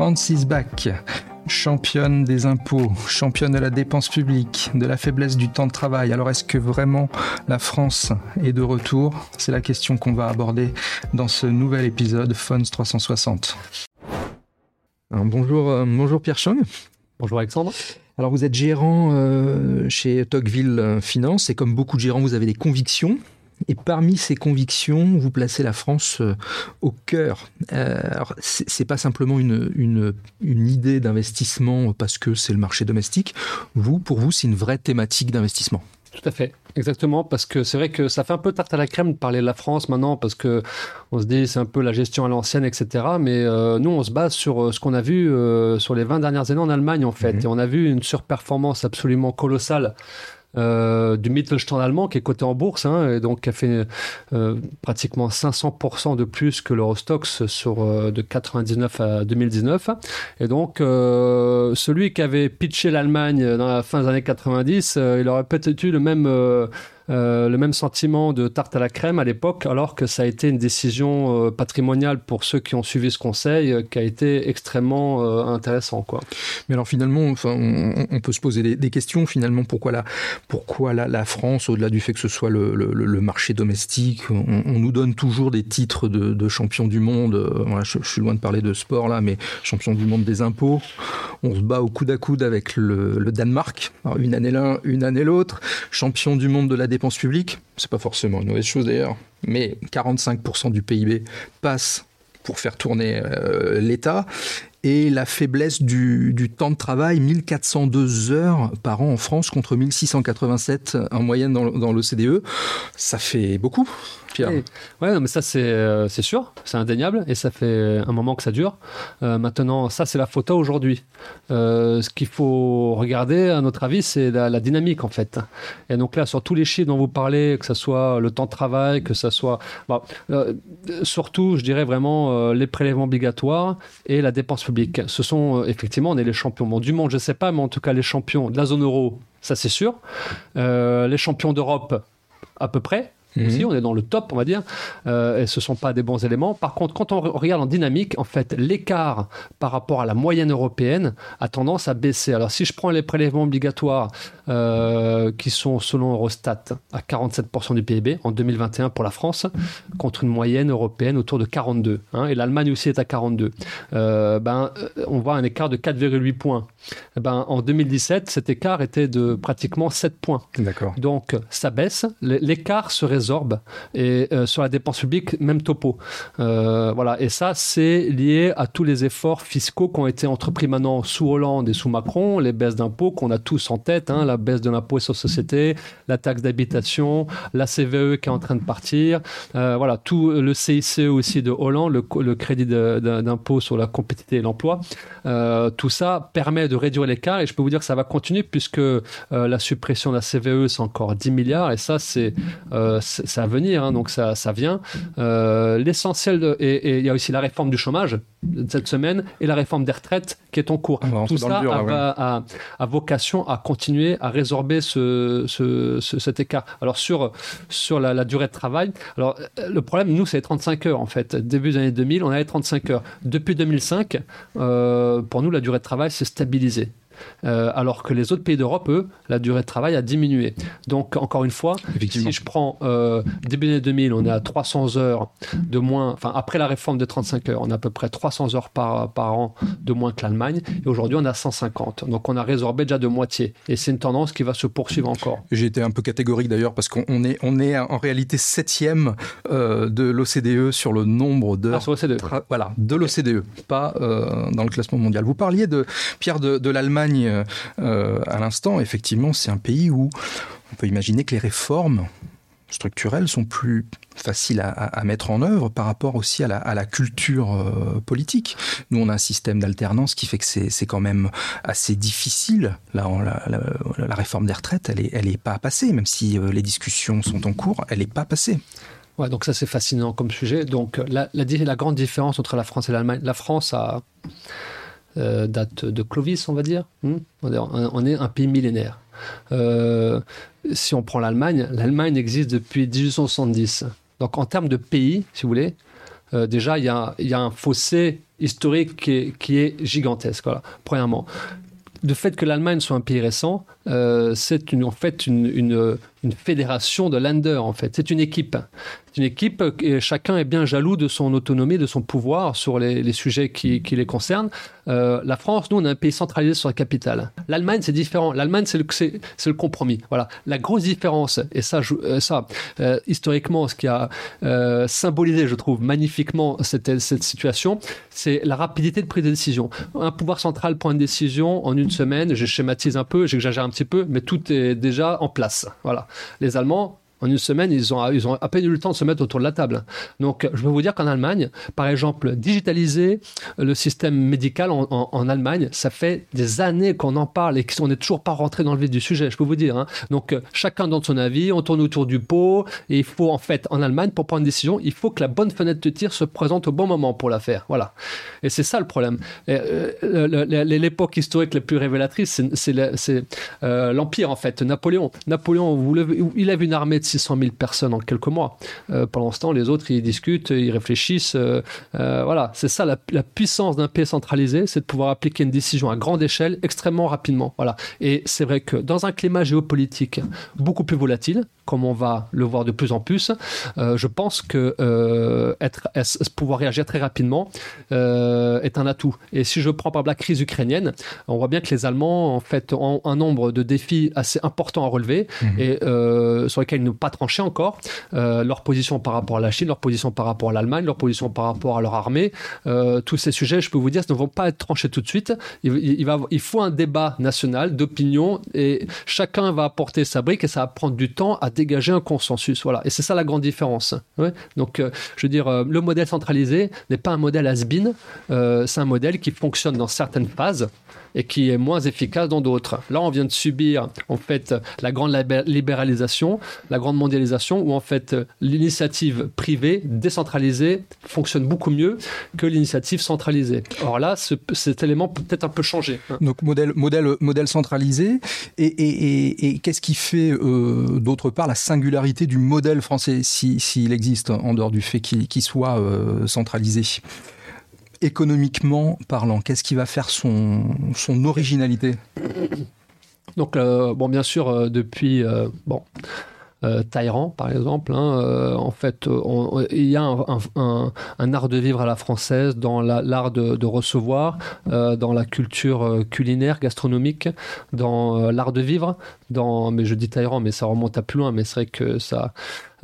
Francis Bach, championne des impôts, championne de la dépense publique, de la faiblesse du temps de travail. Alors est-ce que vraiment la France est de retour? C'est la question qu'on va aborder dans ce nouvel épisode Fons 360. bonjour, euh, bonjour Pierre Chang. Bonjour Alexandre. Alors vous êtes gérant euh, chez Tocqueville Finance et comme beaucoup de gérants, vous avez des convictions. Et parmi ces convictions, vous placez la France euh, au cœur. Euh, alors, c'est pas simplement une, une, une idée d'investissement parce que c'est le marché domestique. Vous, pour vous, c'est une vraie thématique d'investissement. Tout à fait, exactement, parce que c'est vrai que ça fait un peu tarte à la crème de parler de la France maintenant, parce que on se dit c'est un peu la gestion à l'ancienne, etc. Mais euh, nous, on se base sur ce qu'on a vu sur les 20 dernières années en Allemagne, en fait, mmh. et on a vu une surperformance absolument colossale euh, du Mittelstand allemand qui est coté en bourse hein, et donc qui a fait euh, pratiquement 500% de plus que l'Eurostox sur euh, de 99 à 2019 et donc celui qui avait pitché l'Allemagne dans la fin des années 90 il aurait peut-être eu le même euh, le même sentiment de tarte à la crème à l'époque, alors que ça a été une décision euh, patrimoniale pour ceux qui ont suivi ce conseil, euh, qui a été extrêmement intéressant. Quoi. Mais alors finalement, enfin, on, peut se poser des, questions. Finalement, pourquoi la, pourquoi la, France, au-delà du fait que ce soit le, le, marché domestique, on, nous donne toujours des titres de, de champion du monde. Voilà, je, suis loin de parler de sport là, mais champion du monde des impôts. On se bat au coude à coude avec le, Danemark, une année l'un, une année l'autre. Champion du monde de la dépense publique, c'est pas forcément une mauvaise chose d'ailleurs, mais 45% du PIB passe pour faire tourner euh, l'État et la faiblesse du, temps de travail, 1402 heures par an en France contre 1687 en moyenne dans, dans l'OCDE, ça fait beaucoup. Oui. Ouais, mais ça euh, c'est sûr, c'est indéniable et ça fait un moment que ça dure. Euh, maintenant, ça c'est la photo aujourd'hui. Euh, ce qu'il faut regarder, à notre avis, c'est la, dynamique en fait. Et donc là, sur tous les chiffres dont vous parlez, que ce soit le temps de travail, que ce soit, surtout, je dirais vraiment les prélèvements obligatoires et la dépense publique. Ce sont effectivement, on est les champions du monde, je sais pas, mais en tout cas les champions de la zone euro, ça c'est sûr. les champions d'Europe, à peu près. Mhm. on est dans le top, on va dire, euh, et ce ne sont pas des bons éléments. Par contre, quand on regarde en dynamique, en fait, l'écart par rapport à la moyenne européenne a tendance à baisser. Alors, si je prends les prélèvements obligatoires euh, qui sont, selon Eurostat, à 47% du PIB en 2021 pour la France, contre une moyenne européenne autour de 42, hein, et l'Allemagne aussi est à 42, euh, ben, on voit un écart de 4,8 points. Ben, en 2017, cet écart était de pratiquement 7 points. D'accord. Donc, ça baisse. L'écart serait et euh, sur la dépense publique, même topo. Euh, voilà. Et ça, c'est lié à tous les efforts fiscaux qui ont été entrepris maintenant sous Hollande et sous Macron, les baisses d'impôts qu'on a tous en tête, hein, la baisse de l'impôt sur société, la taxe d'habitation, la CVE qui est en train de partir, euh, voilà, tout le CICE aussi de Hollande, le, crédit d'impôt sur la compétitivité et l'emploi. tout ça permet de réduire l'écart et je peux vous dire que ça va continuer puisque la suppression de la CVE, c'est encore 10 milliards et ça, c'est c'est à venir, hein, donc ça, ça vient. Euh, l'essentiel, et il y a aussi la réforme du chômage cette semaine et la réforme des retraites qui est en cours. Tout ça a, vocation à continuer à résorber ce, cet écart. Alors sur, sur la, durée de travail, alors le problème, nous, c'est les 35 heures en fait. Début des années 2000, on avait 35 heures. Depuis 2005, euh, pour nous, la durée de travail s'est stabilisée. Euh, alors que les autres pays d'Europe, eux, la durée de travail a diminué. Donc, encore une fois, si je prends euh, début des années 2000, on est à 300 heures de moins, enfin, après la réforme de 35 heures, on a à peu près 300 heures par, par an de moins que l'Allemagne, et aujourd'hui, on a 150. Donc, on a résorbé déjà de moitié, et c'est une tendance qui va se poursuivre encore. J'ai été un peu catégorique d'ailleurs, parce qu'on est, on est en réalité septième euh, de l'OCDE sur le nombre d'heures. Ah, voilà, de l'OCDE, pas dans le classement mondial. Vous parliez de, Pierre, de, de l'Allemagne euh, euh, à l'instant, effectivement, c'est un pays où on peut imaginer que les réformes structurelles sont plus faciles à, mettre en œuvre par rapport aussi à la, culture euh, politique. Nous, on a un système d'alternance qui fait que c'est quand même assez difficile. Là, la, réforme des retraites, elle n'est est pas passée, même si les discussions sont en cours, elle n'est pas passée. Ouais, donc ça c'est fascinant comme sujet. Donc la, grande différence entre la France et l'Allemagne, la France a euh, date de Clovis, on va dire. Hmm on, est, un pays millénaire. Euh, si on prend l'Allemagne, l'Allemagne existe depuis 1870. Donc en termes de pays, si vous voulez, déjà, il y a, un fossé historique qui est, gigantesque. Premièrement le fait que l'Allemagne soit un pays récent, euh, c'est en fait une, une, fédération de Länder, en fait. C'est une équipe. C'est une équipe et chacun est bien jaloux de son autonomie, de son pouvoir sur les, sujets qui, les concernent. Euh, la France, nous, on a un pays centralisé sur la capitale. L'Allemagne, c'est différent. L'Allemagne, c'est le, compromis. Voilà. La grosse différence, et ça, euh, ça euh, historiquement, ce qui a euh, symbolisé, je trouve, magnifiquement cette, cette situation, c'est la rapidité de prise de décision. Un pouvoir central prend une décision en une semaine, je schématise un peu, j'exagère un petit peu, mais tout est déjà en place. Voilà. Les Allemands, en une semaine, ils ont, à peine eu le temps de se mettre autour de la table. Donc, je peux vous dire qu'en Allemagne, par exemple, digitaliser le système médical en, Allemagne, ça fait des années qu'on en parle et qu'on n'est toujours pas rentré dans le vif du sujet, je peux vous dire. Hein. Donc, chacun donne son avis, on tourne autour du pot, et il faut, en fait, en Allemagne, pour prendre une décision, il faut que la bonne fenêtre de tir se présente au bon moment pour la faire. Voilà. Et c'est ça le problème. Euh, l'époque historique la plus révélatrice, c'est euh, l'Empire, en fait, Napoléon. Napoléon, il avait une armée de 600 000 personnes en quelques mois. Euh, pendant ce temps, les autres, ils discutent, ils réfléchissent. Euh, euh, voilà, c'est ça la, la puissance d'un pays centralisé, c'est de pouvoir appliquer une décision à grande échelle extrêmement rapidement. Voilà. Et c'est vrai que dans un climat géopolitique beaucoup plus volatile, comme on va le voir de plus en plus, euh, je pense que euh, être, pouvoir réagir très rapidement euh, est un atout. Et si je prends par exemple la crise ukrainienne, on voit bien que les Allemands en fait ont un nombre de défis assez importants à relever mmh. et sur lesquels ils n'ont pas tranché encore. leur position par rapport à la Chine, leur position par rapport à l'Allemagne, leur position par rapport à leur armée, tous ces sujets, je peux vous dire, ne vont pas être tranchés tout de suite. Il, il, va, il faut un débat national d'opinion et chacun va apporter sa brique et ça va prendre du temps à dégager un consensus. Voilà. Et c'est ça la grande différence. Donc, euh, je veux dire, euh, le modèle centralisé n'est pas un modèle has-been, euh, c'est un modèle qui fonctionne dans certaines phases et qui est moins efficace dans d'autres. Là, on vient de subir en fait la grande libéralisation, la grande mondialisation, où en fait l'initiative privée décentralisée fonctionne beaucoup mieux que l'initiative centralisée. Or là, ce, cet élément peut peut-être un peu changer. Hein. Donc modèle, centralisé. Et, qu'est-ce qui fait euh, d'autre part la singularité du modèle français, s'il si, existe, en dehors du fait qu'il qu soit euh, centralisé? Économiquement parlant Qu'est-ce qui va faire son, son originalité? Donc, euh, bon, bien sûr, euh, depuis, euh, bon, euh, par exemple. Hein, en fait, il y a un, art de vivre à la française dans l'art de, recevoir, dans la culture culinaire, gastronomique, dans l'art de vivre. Dans, mais je dis Talleyrand, mais ça remonte à plus loin. Mais c'est vrai que ça,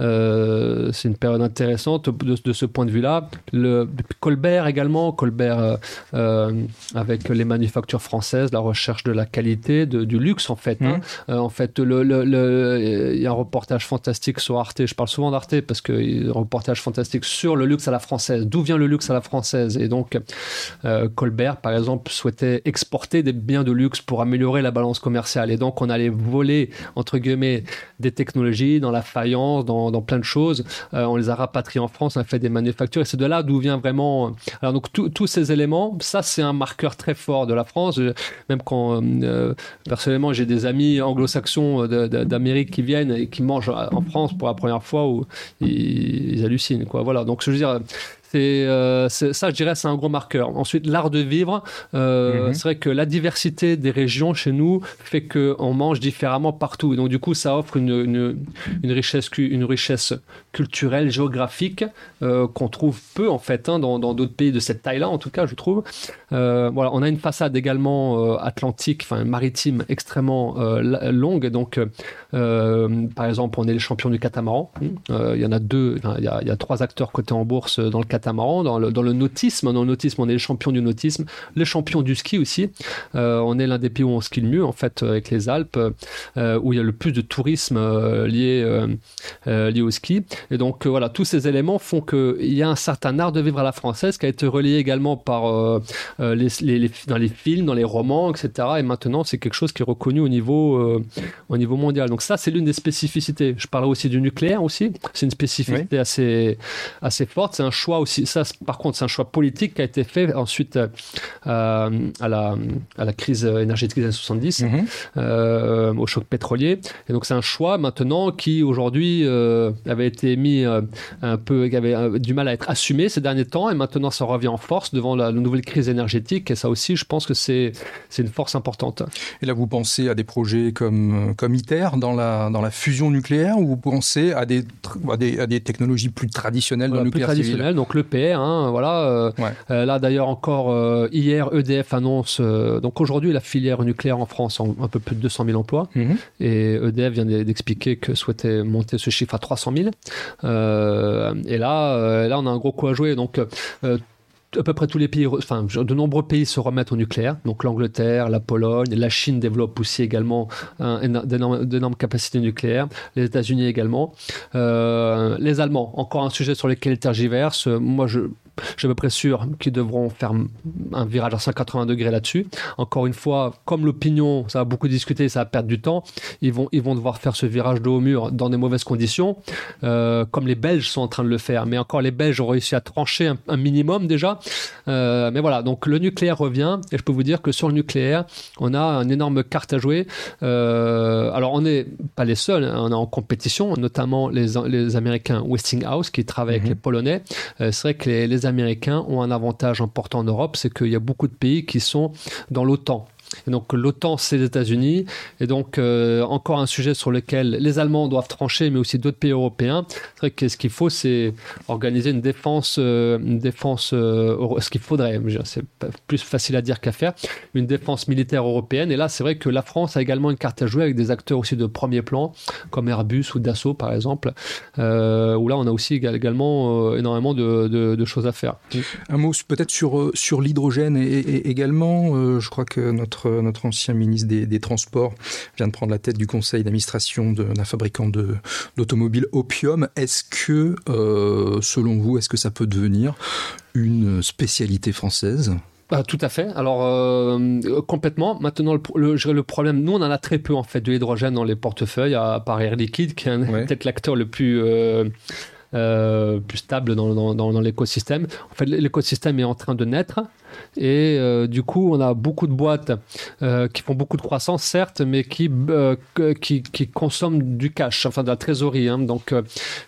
euh, c'est une période intéressante de, de ce point de vue-là. Le, Colbert également, Colbert euh, euh, avec les manufactures françaises, la recherche de la qualité, de, du luxe en fait. Mmh. Hein. Euh, en fait, le, le, le, il y a un reportage fantastique sur Arte. Je parle souvent d'Arte parce que y a un reportage fantastique sur le luxe à la française. D'où vient le luxe à la française? Et donc, Colbert, par exemple, souhaitait exporter des biens de luxe pour améliorer la balance commerciale. Et donc, on allait voler entre guillemets des technologies dans la faïence, dans plein de choses. Euh, on les a rapatriés en France, on a fait des manufactures et c'est de là d'où vient vraiment. Alors donc tous ces éléments, ça c'est un marqueur très fort de la France. Même quand euh, personnellement j'ai des amis anglo-saxons d'Amérique qui viennent et qui mangent en France pour la première fois où ils, hallucinent quoi. Voilà. Donc je veux dire euh, c'est ça, je dirais, c'est un gros marqueur. Ensuite, l'art de vivre. Euh, -hmm. C'est vrai que la diversité des régions chez nous fait qu'on mange différemment partout. Et donc, du coup, ça offre une, une, une richesse, une richesse culturelle, géographique euh, qu'on trouve peu en fait hein, dans d'autres pays de cette taille-là, en tout cas, je trouve. Euh, voilà, on a une façade également euh, atlantique, enfin maritime, extrêmement longue. Donc, par exemple, on est les champions du catamaran. Il y en a deux, il y a, il y a trois acteurs cotés en bourse dans le catamaran, dans le, dans le nautisme. Dans le nautisme, on est les champions du nautisme, les champions du ski aussi. Euh, on est l'un des pays où on skie le mieux, en fait, avec les Alpes, euh, où il y a le plus de tourisme euh, lié, lié au ski. Et donc, voilà, tous ces éléments font qu'il y a un certain art de vivre à la française qui a été relié également par les, les, les, dans les films, dans les romans, etc. Et maintenant, c'est quelque chose qui est reconnu au niveau, au niveau mondial. Donc ça, c'est l'une des spécificités. Je parlerai aussi du nucléaire aussi. C'est une spécificité oui. assez, assez forte. C'est un choix aussi, ça par contre, c'est un choix politique qui a été fait ensuite euh, à, la, à la crise énergétique des années 70, mhm. au choc pétrolier. Et donc c'est un choix maintenant qui aujourd'hui avait été mis un peu, qui avait du mal à être assumé ces derniers temps, et maintenant ça revient en force devant la, nouvelle crise énergétique. Et ça aussi, je pense que c'est une force importante. Et là, vous pensez à des projets comme, comme ITER dans la, dans la fusion nucléaire, ou vous pensez à des, à des, à des technologies plus traditionnelles dans le nucléaire plus traditionnelles, donc l'EPR, hein, voilà. Euh, euh, là, d'ailleurs, encore euh, hier, EDF annonce. donc aujourd'hui, la filière nucléaire en France, a un peu plus de 200 000 emplois. Mhm. Et EDF vient d'expliquer que souhaitait monter ce chiffre à 300 000. et là, là, on a un gros coup à jouer. Donc, à peu près tous les pays, enfin de nombreux pays se remettent au nucléaire. Donc l'Angleterre, la Pologne, la Chine développe aussi également d'énormes capacités nucléaires. Les États-Unis également. Euh, les Allemands, encore un sujet sur lequel ils tergiversent. Moi, je je suis à peu près sûr qu'ils devront faire un virage à 180 degrés là-dessus. Encore une fois, comme l'opinion, ça va beaucoup discuter, ça va perdre du temps, ils vont, ils vont devoir faire ce virage de haut mur dans des mauvaises conditions, euh, comme les Belges sont en train de le faire. Mais encore, les Belges ont réussi à trancher un, minimum déjà. Euh, mais voilà, donc le nucléaire revient, et je peux vous dire que sur le nucléaire, on a une énorme carte à jouer. Euh, alors, on n'est pas les seuls, hein, on est en compétition, notamment les, les Américains Westinghouse qui travaillent avec mhm. les Polonais. c'est vrai que les, les Américains ont un avantage important en Europe, c'est qu'il y a beaucoup de pays qui sont dans l'OTAN. Et donc l'OTAN, c'est les États-Unis. Et donc euh, encore un sujet sur lequel les Allemands doivent trancher, mais aussi d'autres pays européens. C'est vrai que ce qu'il faut, c'est organiser une défense, euh, une défense. Euh, ce qu'il faudrait, c'est plus facile à dire qu'à faire, une défense militaire européenne. Et là, c'est vrai que la France a également une carte à jouer avec des acteurs aussi de premier plan, comme Airbus ou Dassault par exemple, où là on a aussi également énormément de, choses à faire. Un mot peut-être sur l'hydrogène et, également. je crois que notre notre, ancien ministre des, Transports vient de prendre la tête du conseil d'administration d'un fabricant d'automobiles Opium. Est-ce que, euh, selon vous, est-ce que ça peut devenir une spécialité française? Bah, tout à fait. Alors euh, complètement. Maintenant, le, le, problème, nous on en a très peu en fait de l'hydrogène dans les portefeuilles, à part Air Liquide, qui est peut-être l'acteur le plus euh, plus stable dans, l'écosystème. En fait, l'écosystème est en train de naître. Et euh, du coup, on a beaucoup de boîtes euh, qui font beaucoup de croissance, certes, mais qui, euh, qui, consomment du cash, enfin de la trésorerie, hein, donc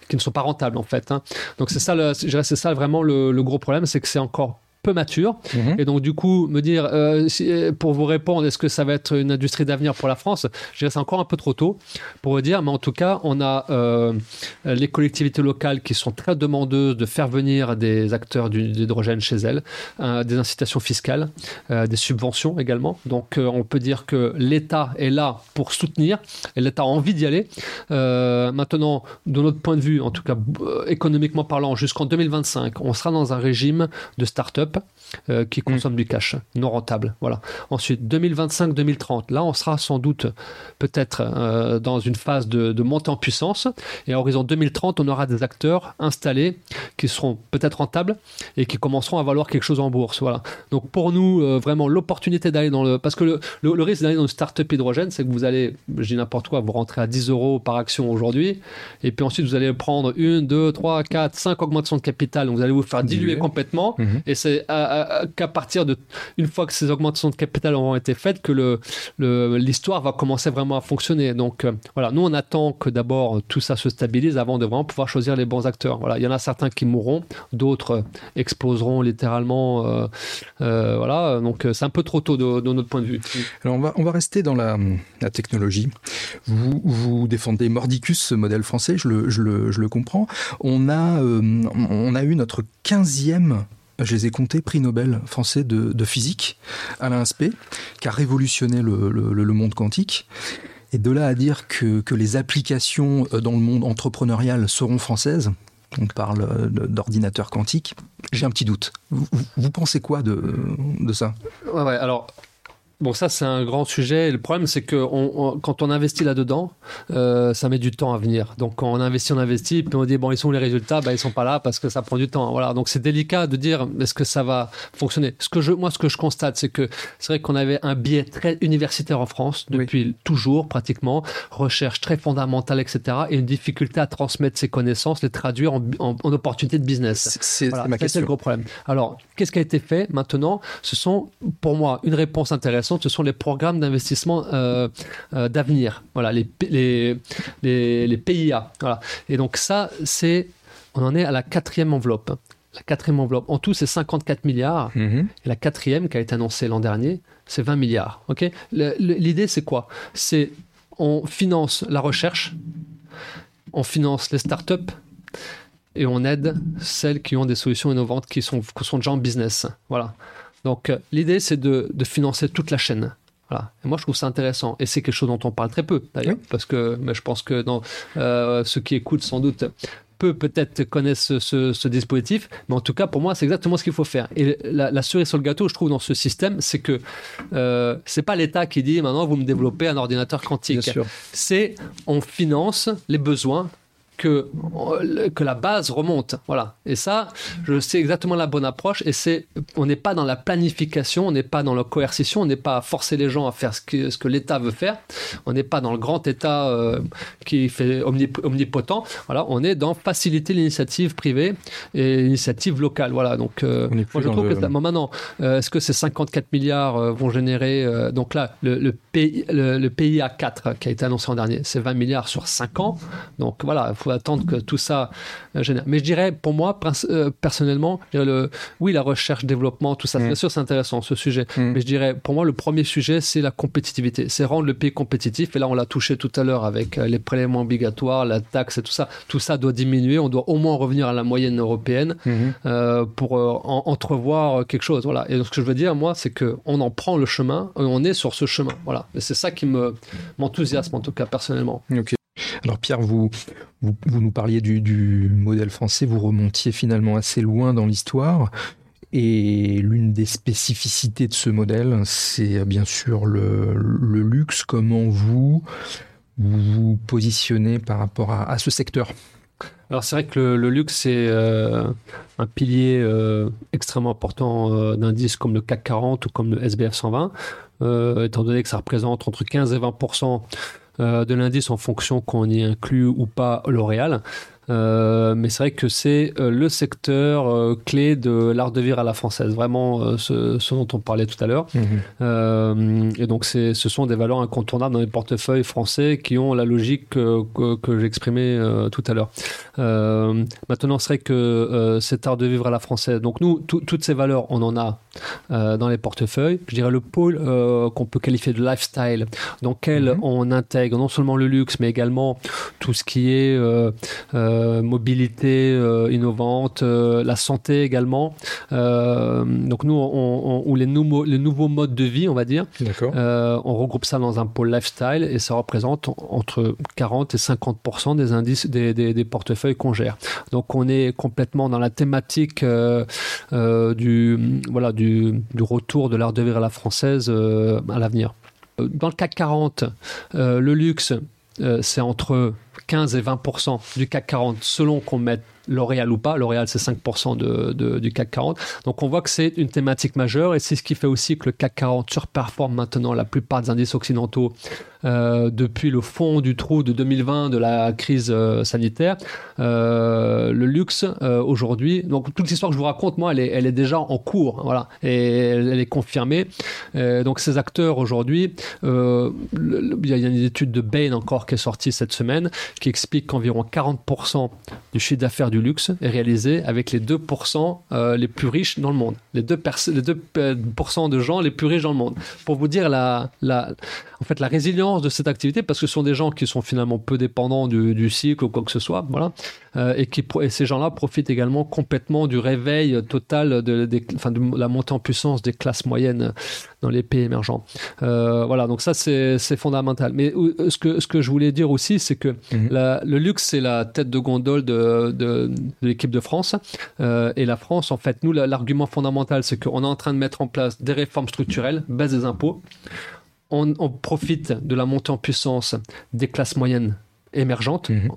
qui ne sont pas rentables en fait. Hein. Donc c'est ça, c'est ça vraiment le gros problème, c'est que c'est encore peu mature. Mhm. Et donc, du coup, me dire, euh, euh, pour vous répondre, est-ce que ça va être une industrie d'avenir pour la France Je dirais c'est encore un peu trop tôt pour vous dire, mais en tout cas, on a euh, les collectivités locales qui sont très demandeuses de faire venir des acteurs d'hydrogène chez elles, des incitations fiscales, des subventions également. Donc, on peut dire que l'État est là pour soutenir et l'État a envie d'y aller. maintenant, de notre point de vue, en tout cas économiquement parlant, jusqu'en 2025, on sera dans un régime de start-up euh, qui consomment du cash non rentable. Voilà. Ensuite, 2025-2030, là, on sera sans doute peut-être euh, dans une phase de, montée en puissance. Et à horizon 2030, on aura des acteurs installés qui seront peut-être rentables et qui commenceront à valoir quelque chose en bourse. Voilà. Donc pour nous, euh, vraiment, l'opportunité d'aller dans le. Parce que le, risque d'aller dans une start-up hydrogène, c'est que vous allez, je dis n'importe quoi, vous rentrez à 10 euros par action aujourd'hui. Et puis ensuite, vous allez prendre une, deux, trois, quatre, cinq augmentations de capital. Donc vous allez vous faire diluer complètement. Mhm. Et c'est qu'à partir de une fois que ces augmentations de capital auront été faites que l'histoire va commencer vraiment à fonctionner. Donc euh, voilà, nous on attend que d'abord tout ça se stabilise avant de vraiment pouvoir choisir les bons acteurs. Voilà, il y en a certains qui mourront, d'autres exploseront littéralement. Euh, euh, voilà, donc c'est un peu trop tôt de, notre point de vue. Alors on va rester dans la, technologie. Vous défendez Mordicus, ce modèle français, je le comprends. On a on a eu notre 15e je les ai comptés, prix Nobel français de, physique, Alain Aspect, qui a révolutionné le, monde quantique. Et de là à dire que, les applications euh, dans le monde entrepreneurial seront françaises, on parle euh, d'ordinateur quantique, j'ai un petit doute. Vous, pensez quoi de, ça? Alors Bon, ça, c'est un grand sujet. Le problème, c'est que on, quand on investit là-dedans, euh, ça met du temps à venir. Donc, quand on investit, on investit, puis on dit, bon, ils sont où les résultats? Bah, Ils sont pas là parce que ça prend du temps. Voilà. Donc, c'est délicat de dire, est-ce que ça va fonctionner? Ce que je, Moi, ce que je constate, c'est que c'est vrai qu'on avait un biais très universitaire en France depuis toujours, pratiquement, recherche très fondamentale, etc., et une difficulté à transmettre ces connaissances, les traduire en, en, opportunités de business. C'est ma question. C'est le gros problème. Alors, qu'est-ce qui a été fait maintenant? Ce sont, pour moi, une réponse intéressante ce sont les programmes d'investissement euh, euh, d'avenir, voilà, les, les, les, PIA. Voilà. Et donc ça, c'est, on en est à la quatrième enveloppe. La quatrième enveloppe. En tout, c'est 54 milliards. Mm-hmm. Et la quatrième, qui a été annoncée l'an dernier, c'est 20 milliards. Ok? L'idée, c'est quoi? C'est on finance la recherche, on finance les startups et on aide celles qui ont des solutions innovantes qui sont, qui sont déjà en business. Voilà. Donc euh, l'idée, c'est de, financer toute la chaîne. Voilà. Et moi, je trouve ça intéressant. Et c'est quelque chose dont on parle très peu, d'ailleurs, parce que mais je pense que dans, euh, ceux qui écoutent sans doute peu peut-être connaissent ce, dispositif, mais en tout cas, pour moi, c'est exactement ce qu'il faut faire. Et la, cerise sur le gâteau, je trouve, dans ce système, c'est que euh, c'est pas l'État qui dit maintenant vous me développez un ordinateur quantique. C'est on finance les besoins que, que la base remonte. Voilà. Et ça, je sais exactement la bonne approche. Et c'est, on n'est pas dans la planification, on n'est pas dans la coercition, on n'est pas à forcer les gens à faire ce que, ce que l'État veut faire. On n'est pas dans le grand État euh, qui fait omnipotent. Voilà. On est dans faciliter l'initiative privée et l'initiative locale. Voilà. Donc, euh, moi, je trouve que maintenant, euh, est-ce que ces 54 milliards vont générer, donc là, le, le, le, PIA 4 qui a été annoncé en dernier, c'est 20 milliards sur 5 ans. Donc voilà, il faut attendre que tout ça euh, génère. Mais je dirais, pour moi, euh, personnellement, le, oui, la recherche, développement, tout ça, mm. bien sûr, c'est intéressant ce sujet. Mm. Mais je dirais, pour moi, le premier sujet, c'est la compétitivité. C'est rendre le pays compétitif. Et là, on l'a touché tout à l'heure avec euh, les prélèvements obligatoires, la taxe et tout ça. Tout ça doit diminuer. On doit au moins revenir à la moyenne européenne mm-hmm. pour entrevoir quelque chose. Voilà. Et ce que je veux dire, moi, c'est qu'on en prend le chemin et on est sur ce chemin. Voilà. Et c'est ça qui me m'enthousiasme, en tout cas, personnellement. Ok. Alors Pierre, vous, nous parliez du, modèle français, vous remontiez finalement assez loin dans l'histoire. Et l'une des spécificités de ce modèle, c'est bien sûr le, luxe. Comment vous vous, positionnez par rapport à, ce secteur? Alors c'est vrai que le, luxe c'est euh, un pilier euh, extrêmement important euh, d'indices comme le CAC 40 ou comme le SBF 120, étant donné que ça représente entre 15 et 20 euh, de l'indice en fonction qu'on y inclut ou pas L'Oréal. Euh, mais c'est vrai que c'est euh, le secteur euh, clé de l'art de vivre à la française, vraiment ce, dont on parlait tout à l'heure. Mhm. et donc ce sont des valeurs incontournables dans les portefeuilles français qui ont la logique que, que, j'exprimais tout à l'heure. maintenant, c'est vrai que cet art de vivre à la française, donc nous, toutes ces valeurs, on en a dans les portefeuilles. Je dirais le pôle qu'on peut qualifier de lifestyle, dans lequel mhm. on intègre non seulement le luxe, mais également tout ce qui est mobilité euh, innovante, euh, la santé également. donc nous, on, ou les, nouveaux, les nouveaux modes de vie, on va dire. on regroupe ça dans un pôle lifestyle et ça représente entre 40 et 50 des indices des, des, portefeuilles qu'on gère. Donc on est complètement dans la thématique du voilà du, du, retour de l'art de vivre à la française à l'avenir. Dans le CAC 40, le luxe, c'est entre 15 et 20% du CAC 40 selon qu'on mette L'Oréal ou pas. L'Oréal, c'est 5% de, du CAC 40. Donc on voit que c'est une thématique majeure et c'est ce qui fait aussi que le CAC 40 surperforme maintenant la plupart des indices occidentaux euh, depuis le fond du trou de 2020 de la crise euh, sanitaire. Euh, le luxe aujourd'hui, donc toute l'histoire que je vous raconte, moi, elle est, elle est déjà en cours, voilà, et elle, est confirmée. donc ces acteurs aujourd'hui, il y a une étude de Bain encore qui est sortie cette semaine qui explique qu'environ 40% du chiffre d'affaires du luxe est réalisé avec les 2% les plus riches dans le monde, les 2%, les 2 de gens les plus riches dans le monde. Pour vous dire la, en fait, la résilience de cette activité parce que ce sont des gens qui sont finalement peu dépendants du, cycle ou quoi que ce soit, voilà, euh, et, qui, et ces gens-là profitent également complètement du réveil total de, de, la montée en puissance des classes moyennes dans les pays émergents. Euh, voilà, donc ça c'est fondamental. Mais ce que, ce que je voulais dire aussi, c'est que mhm. le luxe c'est la tête de gondole de, de, l'équipe de France. Euh, et la France, en fait, nous, l'argument fondamental, c'est qu'on est en train de mettre en place des réformes structurelles, baisse des impôts. On, profite de la montée en puissance des classes moyennes émergentes. Mhm.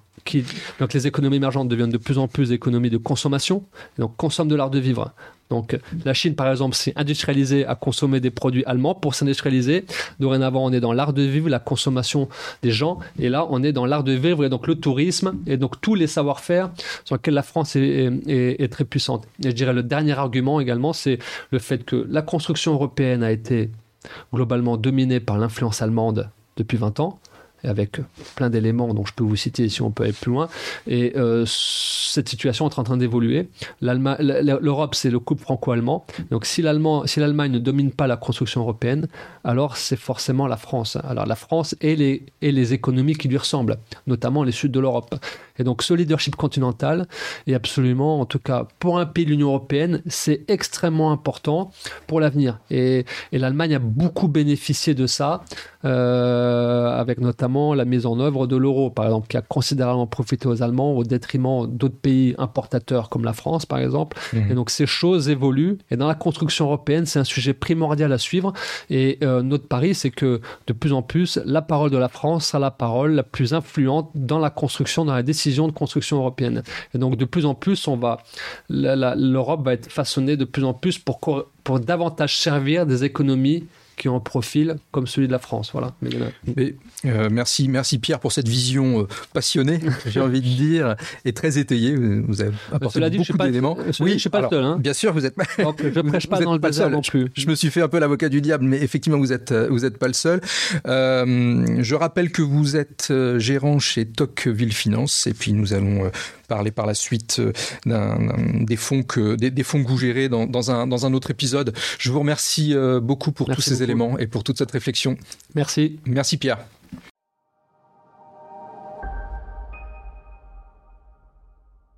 Donc les économies émergentes deviennent de plus en plus économies de consommation, donc consomment de l'art de vivre. Donc la Chine, par exemple, s'est industrialisée à consommer des produits allemands. Pour s'industrialiser, dorénavant, on est dans l'art de vivre, la consommation des gens. Et là, on est dans l'art de vivre et donc le tourisme et donc tous les savoir-faire sur lesquels la France est, très puissante. Et je dirais le dernier argument également, c'est le fait que la construction européenne a été globalement dominée par l'influence allemande depuis 20 ans avec plein d'éléments dont je peux vous citer si on peut aller plus loin. Et euh, cette situation est en train d'évoluer. L'Europe, c'est le couple franco-allemand. Donc si l'Allemagne ne domine pas la construction européenne, alors c'est forcément la France. Alors la France et les, économies qui lui ressemblent, notamment les sud de l'Europe. Et donc ce leadership continental est absolument, en tout cas pour un pays de l'Union européenne, c'est extrêmement important pour l'avenir. Et, et l'Allemagne a beaucoup bénéficié de ça, euh, avec notamment la mise en œuvre de l'euro, par exemple, qui a considérablement profité aux Allemands au détriment d'autres pays importateurs comme la France, par exemple. Mmh. Et donc ces choses évoluent. Et dans la construction européenne, c'est un sujet primordial à suivre. Et euh, notre pari, c'est que de plus en plus, la parole de la France sera la parole la plus influente dans la construction, dans la décision de construction européenne. Et donc de plus en plus, on va, l'Europe va être façonnée de plus en plus pour, pour davantage servir des économies qui ont un profil comme celui de la France. Voilà. Mais, euh, merci, merci Pierre pour cette vision euh, passionnée, j'ai envie de dire, et très étayée. Vous avez apporté beaucoup d'éléments. Oui, je suis pas le seul. Hein. Bien sûr, vous êtes. je ne prêche pas dans le désert non plus. Je, me suis fait un peu l'avocat du diable, mais effectivement, vous êtes, vous êtes pas le seul. Euh, je rappelle que vous êtes gérant chez Tocqueville Finance, et puis nous allons parler par la suite des fonds que des, fonds que vous gérez dans, un dans un autre épisode. Je vous remercie beaucoup pour tous ces éléments et pour toute cette réflexion. Merci. Merci Pierre.